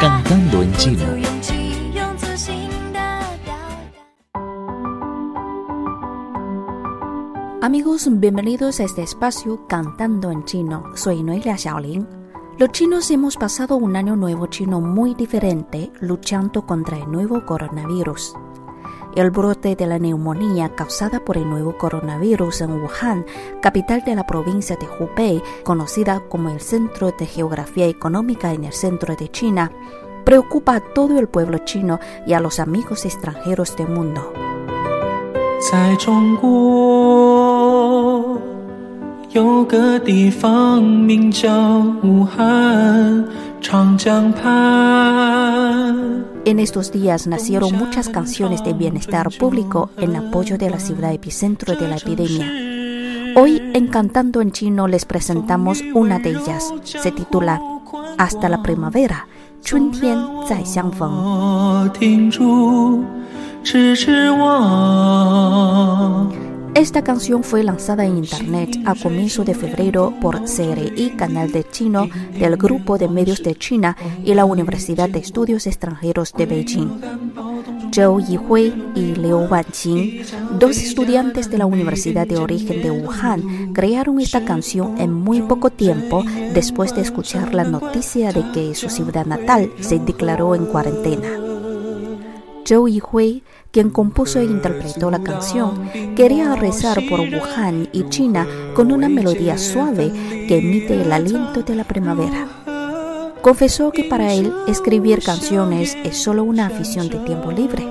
Cantando en chino. Amigos, bienvenidos a este espacio Cantando en chino. Soy Noelia Xiaolin. Los chinos hemos pasado un año nuevo chino muy diferente luchando contra el nuevo coronavirus. El brote de la neumonía causada por el nuevo coronavirus en Wuhan, capital de la provincia de Hubei, conocida como el Centro de Geografía Económica en el centro de China, preocupa a todo el pueblo chino y a los amigos extranjeros del mundo. En estos días nacieron muchas canciones de bienestar público en apoyo de la ciudad epicentro de la epidemia. Hoy en Cantando en Chino les presentamos una de ellas. Se titula Hasta la primavera. 春天再相逢。 Esta canción fue lanzada en Internet a comienzo de febrero por CRI, canal de chino del Grupo de Medios de China y la Universidad de Estudios Extranjeros de Beijing. Zhou Yihui y Liu Wanqing, dos estudiantes de la Universidad de Origen de Wuhan, crearon esta canción en muy poco tiempo después de escuchar la noticia de que su ciudad natal se declaró en cuarentena. Zhou Yihui, quien compuso e interpretó la canción, quería rezar por Wuhan y China con una melodía suave que emite el aliento de la primavera. Confesó que para él escribir canciones es solo una afición de tiempo libre.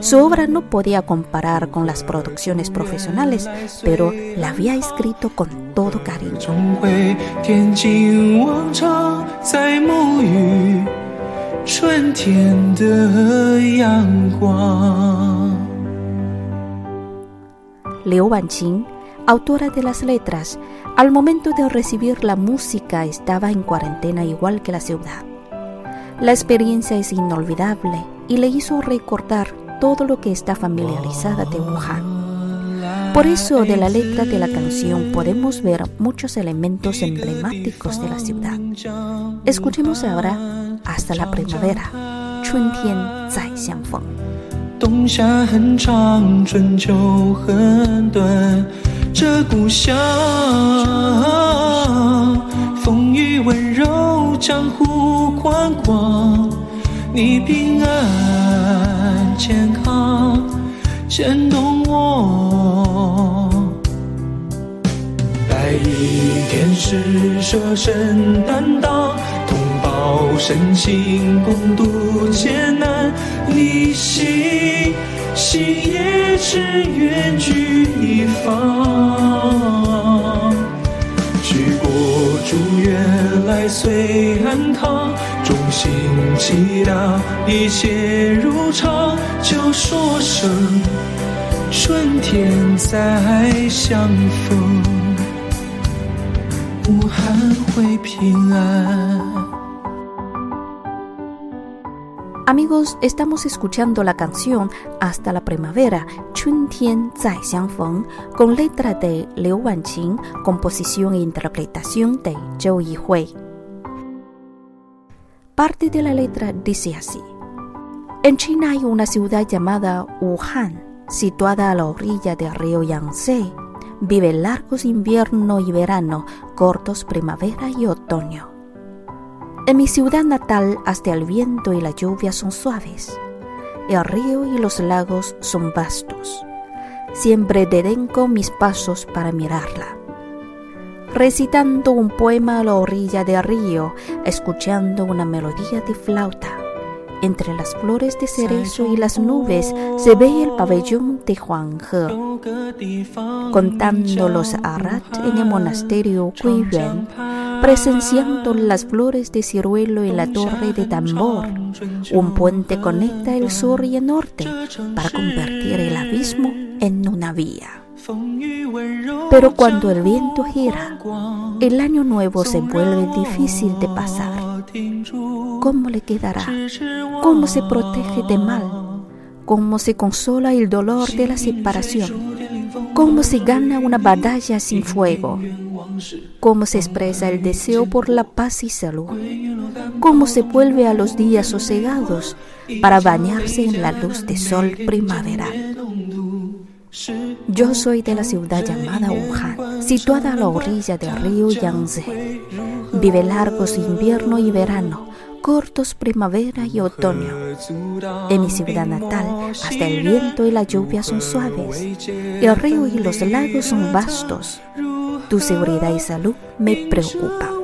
Su obra no podía comparar con las producciones profesionales, pero la había escrito con todo cariño. Liu Wanqing, autora de las letras, al momento de recibir la música estaba en cuarentena igual que la ciudad. La experiencia es inolvidable y le hizo recordar todo lo que está familiarizada de Wuhan. Por eso de la letra de la canción podemos ver muchos elementos emblemáticos de la ciudad. Escuchemos ahora hasta la primavera. 春天再相逢。冬夏很长，春秋很短，这故乡风雨温柔，江湖宽广，你平安健康， 牵动我。白衣天使舍身担当。身心共度艰难，逆行心也只愿聚一方。举国祝愿来岁安康，衷心祈祷一切如常，就说声春天再相逢，武汉会平安。Amigos, estamos escuchando la canción Hasta la primavera, Chun Tian Zai Xiangfeng, con letra de Liu Wanqing, composición e interpretación de Zhou Yihui. Parte de la letra dice así: En China hay una ciudad llamada Wuhan, situada a la orilla del río Yangtze. Vive largos invierno y verano, cortos primavera y otoño. En mi ciudad natal hasta el viento y la lluvia son suaves. El río y los lagos son vastos. Siempre detengo mis pasos para mirarla. Recitando un poema a la orilla del río, escuchando una melodía de flauta. Entre las flores de cerezo y las nubes se ve el pabellón de He. Contando los arat en el monasterio Guiyuan, presenciando las flores de ciruelo en la torre de tambor. Un puente conecta el sur y el norte para convertir el abismo en una vía. Pero cuando el viento gira, el año nuevo se vuelve difícil de pasar. ¿Cómo le quedará? ¿Cómo se protege de mal? ¿Cómo se consola el dolor de la separación? cómo se gana una batalla sin fuego, cómo se expresa el deseo por la paz y salud, cómo se vuelve a los días sosegados para bañarse en la luz de sol primaveral. Yo soy de la ciudad llamada Wuhan, situada a la orilla del río Yangtze. Vive largos invierno y verano, cortos primavera y otoño. En mi ciudad natal, hasta el viento y la lluvia son suaves. El río y los lagos son vastos. Tu seguridad y salud me preocupan.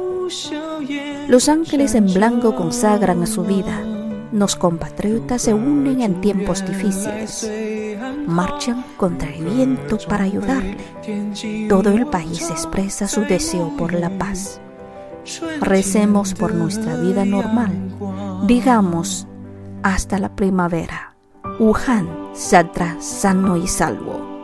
Los ángeles en blanco consagran a su vida. Los compatriotas se unen en tiempos difíciles. Marchan contra el viento para ayudarle. Todo el país expresa su deseo por la paz. Recemos por nuestra vida normal. Digamos, hasta la primavera. Wuhan saldrá sano y salvo.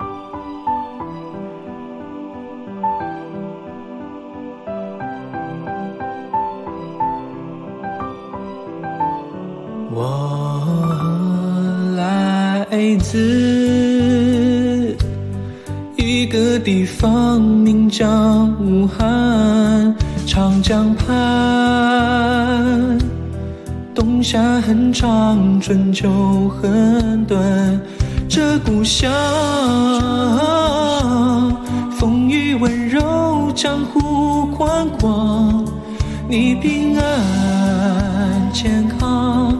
Wuhan 长江畔，冬夏很长，春秋很短。这故乡，风雨温柔，江湖宽广。你平安健康，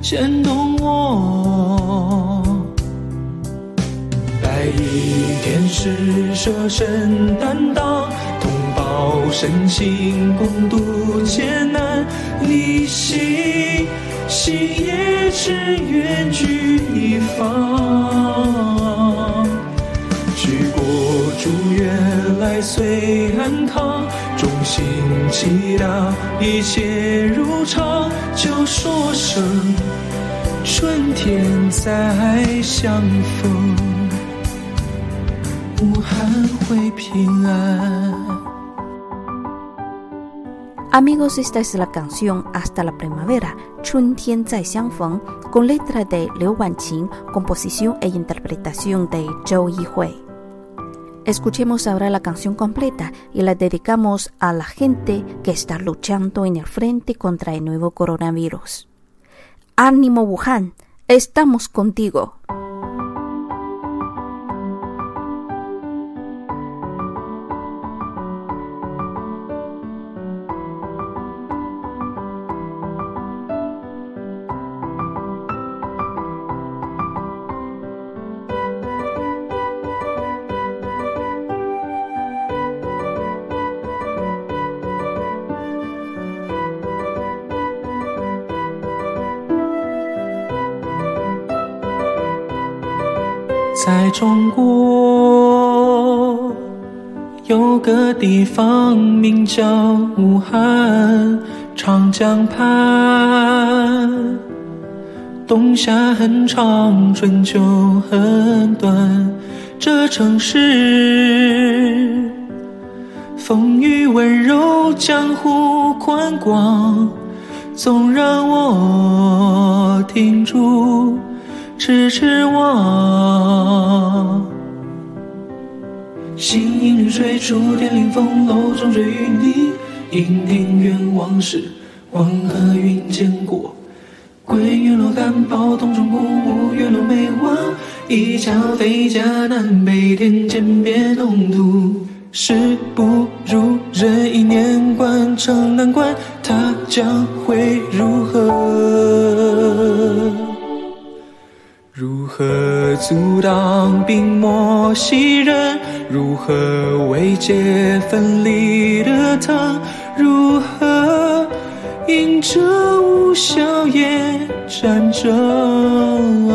牵动我。白衣天使，舍身担当。好身心共度艰难，逆行心也只愿聚一方。举国祝愿来岁安康，衷心祈祷一切如常。就说声春天再相逢，武汉会平安。Amigos, esta es la canción Hasta la primavera, Chun Tian Zai Xiangfeng, con letra de Liu Wanqing, composición e interpretación de Zhou Yihui. Escuchemos ahora la canción completa y la dedicamos a la gente que está luchando en el frente contra el nuevo coronavirus. Ánimo Wuhan, estamos contigo. 在中国有个地方名叫武汉，长江畔，冬夏很长，春秋很短。这城市风雨温柔，江湖宽广，总让我停住。痴痴望，行云流水，触天临风，楼中坠雨泥，应庭院往事，黄河云间过。归院落干报，洞中古木，月落梅花，一桥飞甲南北天，渐别东土。时不如人意念关，城难关，他将会如何？如何阻挡兵魔袭人？如何慰藉分离的他？如何迎着无硝烟战争？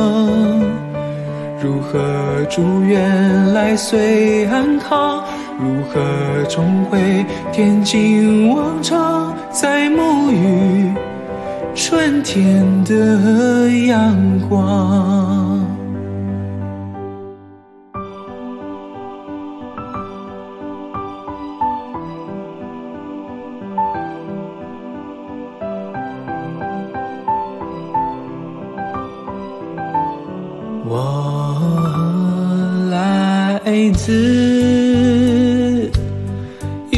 如何祝愿来岁安康？如何重回天津往常，在沐浴？春天的阳光。我来自，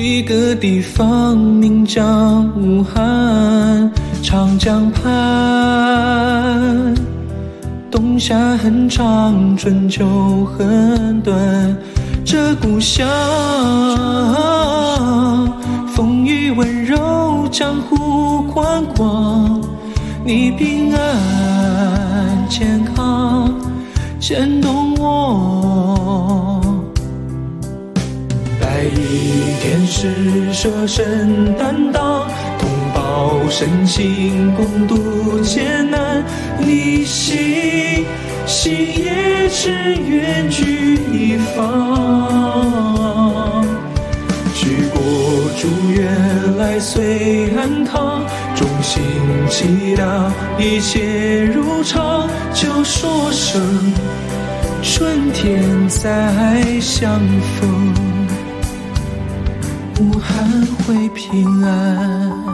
一个地方名叫武汉，长江畔，冬夏很长，春秋很短，这故乡，风雨温柔，江湖宽广，你平安健康，牵动我。与天使舍身担当，同胞身心共度艰难。你心心也只愿聚一方。举国祝愿来岁安康，衷心祈祷一切如常。就说声春天再相逢。武汉会平安。